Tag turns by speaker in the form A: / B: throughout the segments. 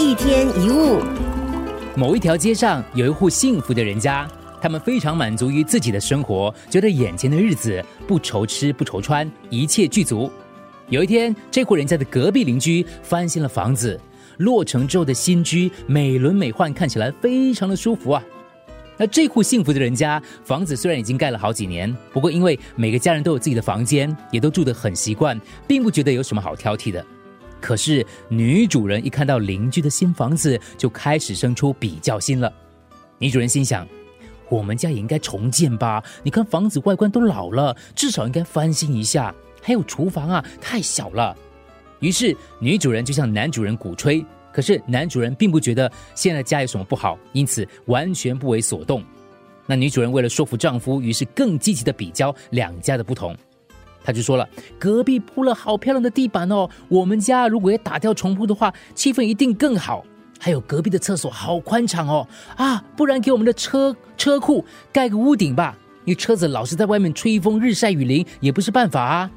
A: 一天一物，
B: 某一条街上有一户幸福的人家，他们非常满足于自己的生活，觉得眼前的日子不愁吃不愁穿，一切具足。有一天，这户人家的隔壁邻居翻新了房子，落成之后的新居美轮美奂，看起来非常的舒服啊。那这户幸福的人家，房子虽然已经盖了好几年，不过因为每个家人都有自己的房间，也都住得很习惯，并不觉得有什么好挑剔的。可是女主人一看到邻居的新房子，就开始生出比较心了。女主人心想：“我们家也应该重建吧？你看房子外观都老了，至少应该翻新一下。还有厨房啊，太小了。”于是女主人就向男主人鼓吹。可是男主人并不觉得现在家有什么不好，因此完全不为所动。那女主人为了说服丈夫，于是更积极的比较两家的不同。他就说了：“隔壁铺了好漂亮的地板哦，我们家如果要打掉重铺的话，气氛一定更好。还有隔壁的厕所好宽敞哦，啊，不然给我们的车车库盖个屋顶吧，因为车子老是在外面吹风，日晒雨淋也不是办法啊。”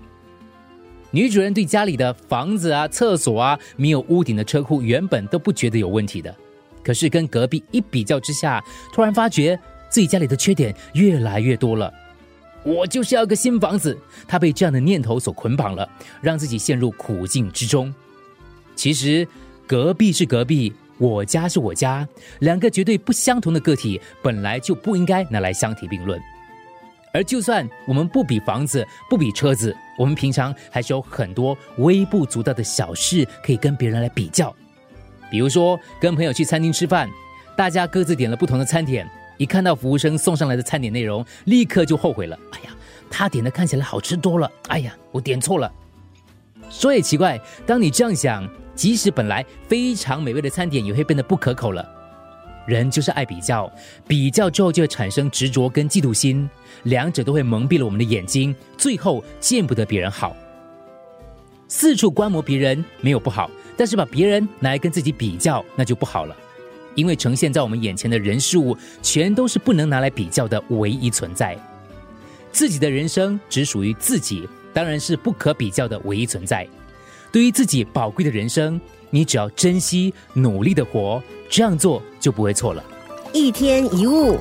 B: 女主人对家里的房子啊、厕所啊没有屋顶的车库原本都不觉得有问题的，可是跟隔壁一比较之下，突然发觉自己家里的缺点越来越多了。我就是要个新房子，他被这样的念头所捆绑了，让自己陷入苦境之中。其实，隔壁是隔壁，我家是我家，两个绝对不相同的个体，本来就不应该拿来相提并论。而就算我们不比房子，不比车子，我们平常还是有很多微不足道的小事可以跟别人来比较。比如说，跟朋友去餐厅吃饭，大家各自点了不同的餐点。一看到服务生送上来的餐点内容，立刻就后悔了。哎呀，他点的看起来好吃多了。哎呀，我点错了。说也奇怪，当你这样想，即使本来非常美味的餐点，也会变得不可口了。人就是爱比较，比较之后就会产生执着跟嫉妒心，两者都会蒙蔽了我们的眼睛，最后见不得别人好。四处观摩别人没有不好，但是把别人拿来跟自己比较，那就不好了。因为呈现在我们眼前的人事物，全都是不能拿来比较的唯一存在。自己的人生只属于自己，当然是不可比较的唯一存在。对于自己宝贵的人生，你只要珍惜、努力的活，这样做就不会错了。
A: 一天一物。